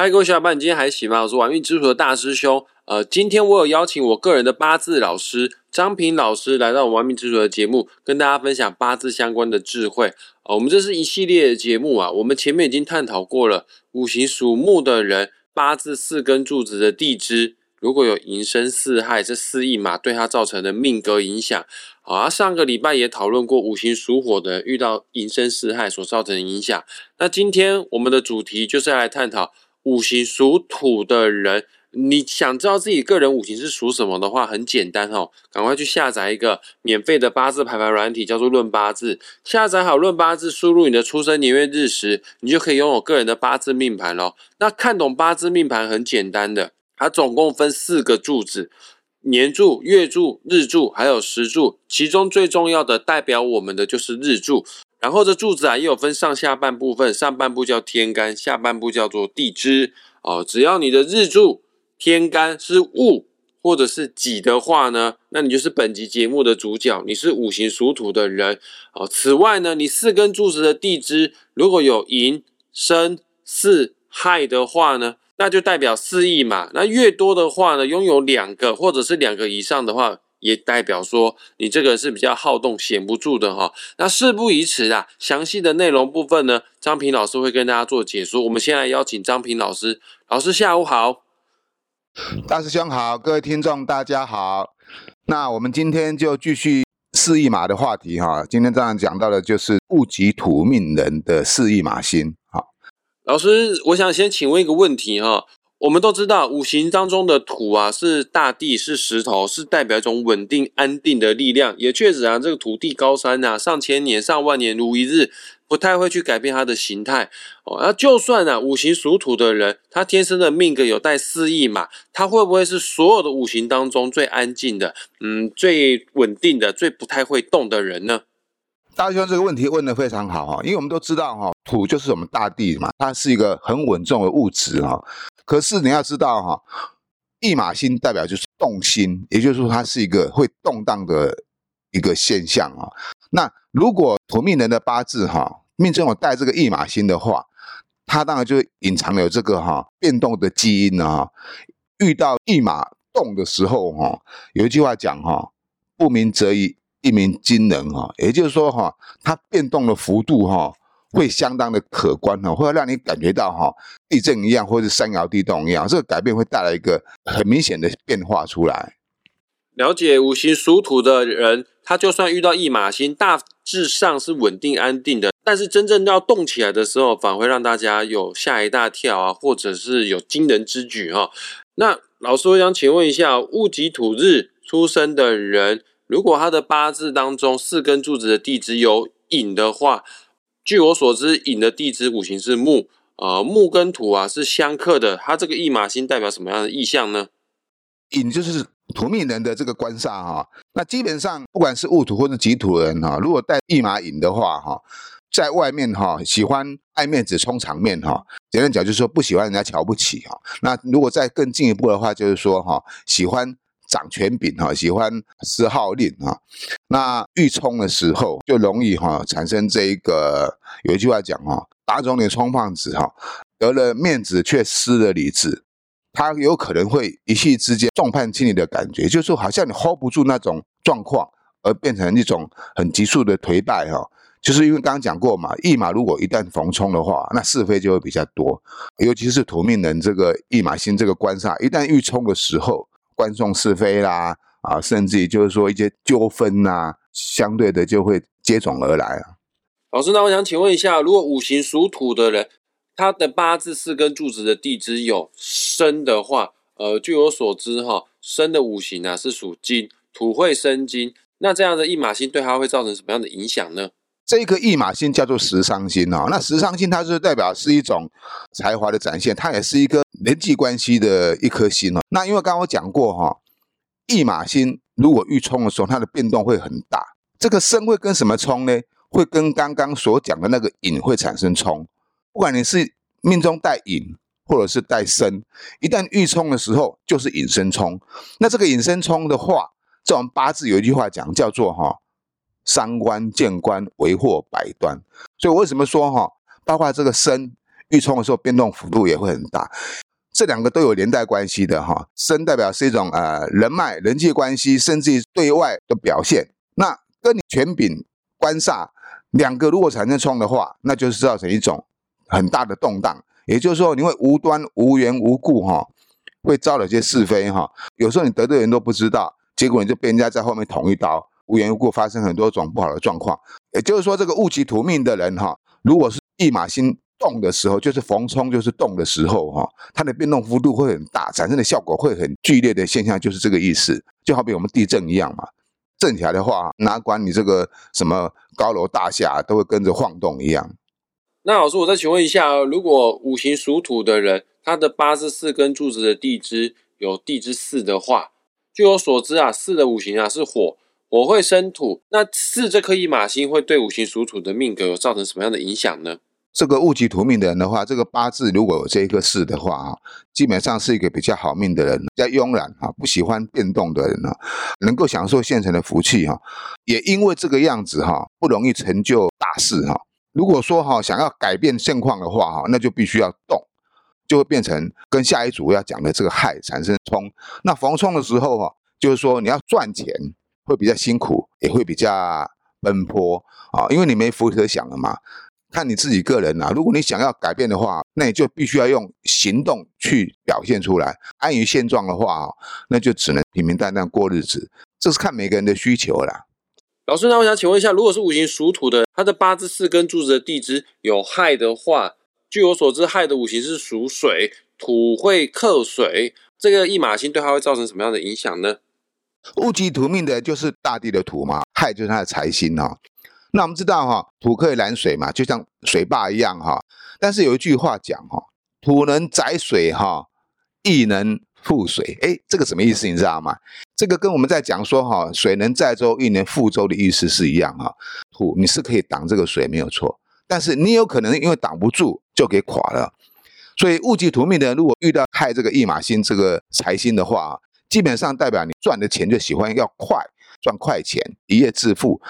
嗨，各位小伙伴，你今天还行吗？我是玩命之徒的大师兄。呃，今天我有邀请我个人的八字老师张平老师来到我玩命之徒的节目，跟大家分享八字相关的智慧。呃，我们这是一系列的节目啊，我们前面已经探讨过了五行属木的人八字四根柱子的地支，如果有寅申巳亥这四役马对他造成的命格影响。啊，上个礼拜也讨论过五行属火的遇到寅申巳亥所造成的影响。那今天我们的主题就是要来探讨。五行属土的人，你想知道自己个人五行是属什么的话，很简单哦，赶快去下载一个免费的八字排盘软体，叫做论八字。下载好论八字，输入你的出生年月日时，你就可以拥有个人的八字命盘咯。那看懂八字命盘很简单的，它总共分四个柱子：年柱、月柱、日柱，还有时柱。其中最重要的代表我们的就是日柱。然后这柱子啊，也有分上下半部分，上半部叫天干，下半部叫做地支哦。只要你的日柱天干是戊或者是己的话呢，那你就是本集节目的主角，你是五行属土的人哦。此外呢，你四根柱子的地支如果有寅、申、巳、亥的话呢，那就代表四亿嘛。那越多的话呢，拥有两个或者是两个以上的话。也代表说你这个是比较好动、闲不住的哈。那事不宜迟啊，详细的内容部分呢，张平老师会跟大家做解说。我们先来邀请张平老师，老师下午好，大师兄好，各位听众大家好。那我们今天就继续四翼马的话题哈。今天这样讲到的就是戊己土命人的四翼马星。好，老师，我想先请问一个问题哈。我们都知道，五行当中的土啊，是大地，是石头，是代表一种稳定、安定的力量。也确实啊，这个土地高山啊，上千年、上万年如一日，不太会去改变它的形态。哦，那就算啊，五行属土的人，他天生的命格有带四意嘛，他会不会是所有的五行当中最安静的，嗯，最稳定的，最不太会动的人呢？大兄这个问题问得非常好哈，因为我们都知道哈，土就是我们大地嘛，它是一个很稳重的物质哈。可是你要知道哈，驿马星代表就是动心，也就是说它是一个会动荡的一个现象啊。那如果土命人的八字哈，命中有带这个驿马星的话，它当然就隐藏了这个哈变动的基因啊。遇到驿马动的时候哈，有一句话讲哈，不鸣则已。一鸣惊人哈，也就是说哈，它变动的幅度哈，会相当的可观哈，会让你感觉到哈，地震一样，或者是山摇地动一样，这个改变会带来一个很明显的变化出来。了解五行属土的人，他就算遇到一马星，大致上是稳定安定的，但是真正要动起来的时候，反而会让大家有吓一大跳啊，或者是有惊人之举哈。那老师，我想请问一下，戊己土日出生的人。如果他的八字当中四根柱子的地支有引的话，据我所知，寅的地支五行是木，呃，木跟土啊是相克的。它这个驿马星代表什么样的意象呢？寅就是土命人的这个官煞哈。那基本上不管是戊土或者己土人哈，如果带驿马寅的话哈，在外面哈喜欢爱面子、充场面哈。简单讲就是说不喜欢人家瞧不起哈。那如果再更进一步的话，就是说哈喜欢。掌权柄哈，喜欢施号令哈，那欲冲的时候就容易哈产生这一个有一句话讲哈，打肿脸充胖子哈，得了面子却失了理智，他有可能会一气之间众叛亲离的感觉，就是好像你 hold 不住那种状况，而变成一种很急速的颓败哈，就是因为刚刚讲过嘛，驿马如果一旦逢冲的话，那是非就会比较多，尤其是土命人这个驿马星这个官煞，一旦遇冲的时候。观众是非啦，啊，甚至于就是说一些纠纷呐，相对的就会接踵而来啊。老师，那我想请问一下，如果五行属土的人，他的八字四根柱子的地支有生的话，呃，据我所知哈，生的五行啊是属金，土会生金，那这样的一马星对他会造成什么样的影响呢？这一个驿马星叫做食伤星哦，那食伤星它是代表是一种才华的展现，它也是一个人际关系的一颗星哦。那因为刚刚我讲过哈，驿马星如果遇冲的时候，它的变动会很大。这个生会跟什么冲呢？会跟刚刚所讲的那个引会产生冲。不管你是命中带引或者是带生，一旦遇冲的时候，就是引生冲。那这个引生冲的话，在我们八字有一句话讲，叫做哈。三官见官为祸百端，所以为什么说哈，包括这个生遇冲的时候变动幅度也会很大。这两个都有连带关系的哈，身代表是一种呃人脉、人际关系，甚至于对外的表现。那跟你权柄官煞两个如果产生冲的话，那就是造成一种很大的动荡。也就是说，你会无端无缘无故哈，会招了些是非哈。有时候你得罪人都不知道，结果你就被人家在后面捅一刀，无缘无故发生很多种不好的状况。也就是说，这个戊己土命的人哈，如果是一马星。动的时候就是逢冲，就是动的时候哈，它的变动幅度会很大，产生的效果会很剧烈的现象就是这个意思，就好比我们地震一样嘛，震起来的话，哪管你这个什么高楼大厦都会跟着晃动一样。那老师，我再请问一下，如果五行属土的人，他的八字四根柱子的地支有地支四的话，据我所知啊，四的五行啊是火，我会生土，那四这颗一马星会对五行属土的命格有造成什么样的影响呢？这个戊己土命的人的话，这个八字如果有这一个四的话啊，基本上是一个比较好命的人，比较慵懒啊，不喜欢变动的人啊，能够享受现成的福气哈。也因为这个样子哈，不容易成就大事哈。如果说哈想要改变现况的话哈，那就必须要动，就会变成跟下一组要讲的这个亥产生冲。那逢冲的时候哈，就是说你要赚钱会比较辛苦，也会比较奔波啊，因为你没福可想了嘛。看你自己个人呐，如果你想要改变的话，那你就必须要用行动去表现出来。安于现状的话，那就只能平平淡淡过日子。这是看每个人的需求啦。老师，那我想请问一下，如果是五行属土的，他的八字四根柱子的地支有亥的话，据我所知，亥的五行是属水，土会克水，这个一马星对他会造成什么样的影响呢？戊己土命的就是大地的土嘛，亥就是他的财星哈。那我们知道哈，土可以拦水嘛，就像水坝一样哈。但是有一句话讲哈，土能载水哈，亦能覆水。哎，这个什么意思你知道吗？这个跟我们在讲说哈，水能载舟，亦能覆舟的意思是一样哈。土你是可以挡这个水没有错，但是你有可能因为挡不住就给垮了。所以戊己土命的如果遇到害这个驿马星这个财星的话，基本上代表你赚的钱就喜欢要快，赚快钱，一夜致富。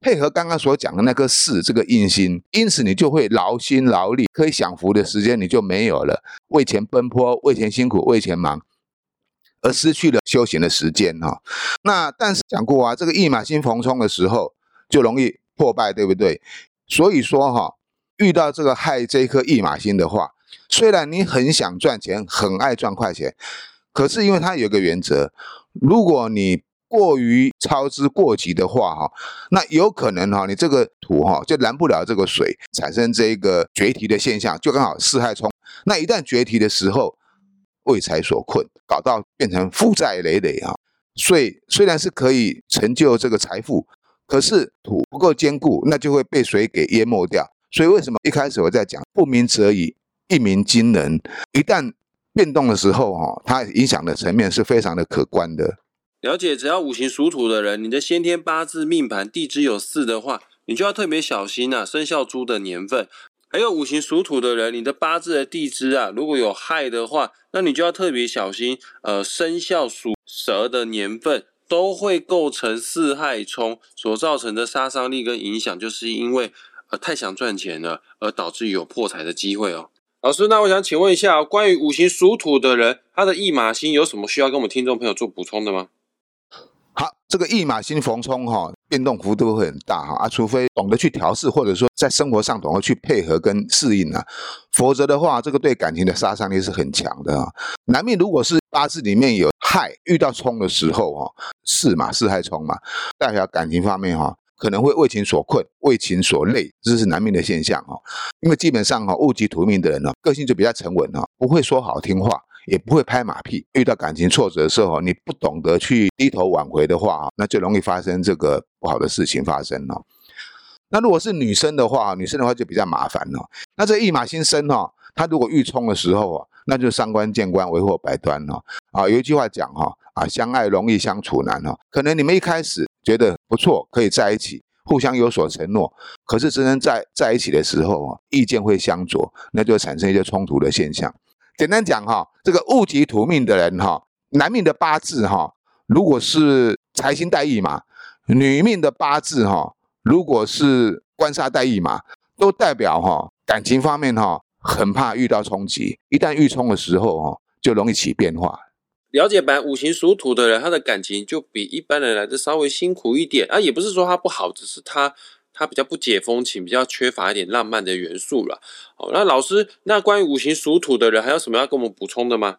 配合刚刚所讲的那颗四这个印星，因此你就会劳心劳力，可以享福的时间你就没有了，为钱奔波，为钱辛苦，为钱忙，而失去了休闲的时间哈。那但是讲过啊，这个驿马星逢冲的时候就容易破败，对不对？所以说哈，遇到这个害这一颗驿马星的话，虽然你很想赚钱，很爱赚快钱，可是因为它有个原则，如果你过于操之过急的话，哈，那有可能哈，你这个土哈就拦不了这个水，产生这个决堤的现象，就刚好四害冲。那一旦决堤的时候，为财所困，搞到变成负债累累啊。所以虽然是可以成就这个财富，可是土不够坚固，那就会被水给淹没掉。所以为什么一开始我在讲不鸣则已，一鸣惊人？一旦变动的时候，哈，它影响的层面是非常的可观的。了解，只要五行属土的人，你的先天八字命盘地支有四的话，你就要特别小心啊。生肖猪的年份，还有五行属土的人，你的八字的地支啊，如果有亥的话，那你就要特别小心。呃，生肖属蛇的年份都会构成四害冲所造成的杀伤力跟影响，就是因为呃太想赚钱了，而导致有破财的机会哦。老师，那我想请问一下，关于五行属土的人，他的驿马星有什么需要跟我们听众朋友做补充的吗？好，这个驿马星逢冲哈，变动幅度会很大哈啊，除非懂得去调试，或者说在生活上懂得去配合跟适应啊，否则的话，这个对感情的杀伤力是很强的啊。男命如果是八字里面有亥遇到冲的时候哈，巳嘛，巳亥冲嘛，代表感情方面哈，可能会为情所困，为情所累，这是难免的现象哈。因为基本上哈，戊己土命的人呢，个性就比较沉稳哈，不会说好听话。也不会拍马屁。遇到感情挫折的时候，你不懂得去低头挽回的话，那就容易发生这个不好的事情发生了。那如果是女生的话，女生的话就比较麻烦了。那这一马星生哈，他如果遇冲的时候啊，那就伤官见官，为祸百端了。啊，有一句话讲哈，啊，相爱容易相处难哈。可能你们一开始觉得不错，可以在一起，互相有所承诺，可是真正在在一起的时候啊，意见会相左，那就产生一些冲突的现象。简单讲哈，这个戊己土命的人哈，男命的八字哈，如果是财星带意嘛，女命的八字哈，如果是官杀带意嘛，都代表哈感情方面哈很怕遇到冲击，一旦遇冲的时候哦，就容易起变化。了解版五行属土的人，他的感情就比一般人来的稍微辛苦一点啊，也不是说他不好，只是他他比较不解风情，比较缺乏一点浪漫的元素了。哦，那老师，那关于五行属土的人，还有什么要跟我们补充的吗？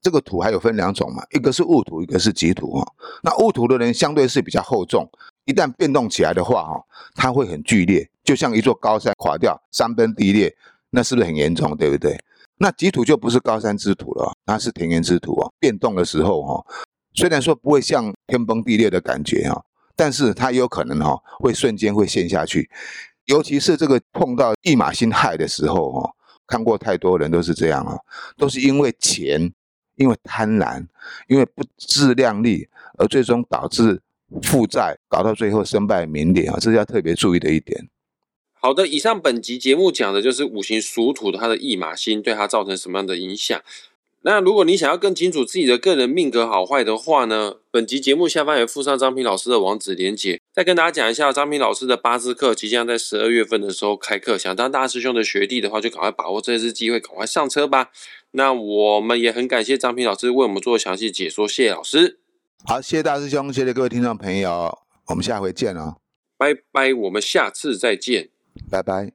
这个土还有分两种嘛，一个是戊土，一个是己土哈。那戊土的人相对是比较厚重，一旦变动起来的话哈，它会很剧烈，就像一座高山垮掉，山崩地裂，那是不是很严重？对不对？那己土就不是高山之土了，它是田园之土啊。变动的时候哈，虽然说不会像天崩地裂的感觉哈，但是它有可能哈会瞬间会陷下去。尤其是这个碰到一马星害的时候哈，看过太多人都是这样啊，都是因为钱，因为贪婪，因为不自量力，而最终导致负债，搞到最后身败名裂啊，这是要特别注意的一点。好的，以上本集节目讲的就是五行属土的它的驿马星对它造成什么样的影响。那如果你想要更清楚自己的个人命格好坏的话呢，本集节目下方也附上张平老师的网址连结。再跟大家讲一下，张平老师的八字课即将在十二月份的时候开课，想当大师兄的学弟的话，就赶快把握这次机会，赶快上车吧。那我们也很感谢张平老师为我们做详细解说，谢谢老师。好，谢谢大师兄，谢谢各位听众朋友，我们下回见哦，拜拜，我们下次再见。拜拜。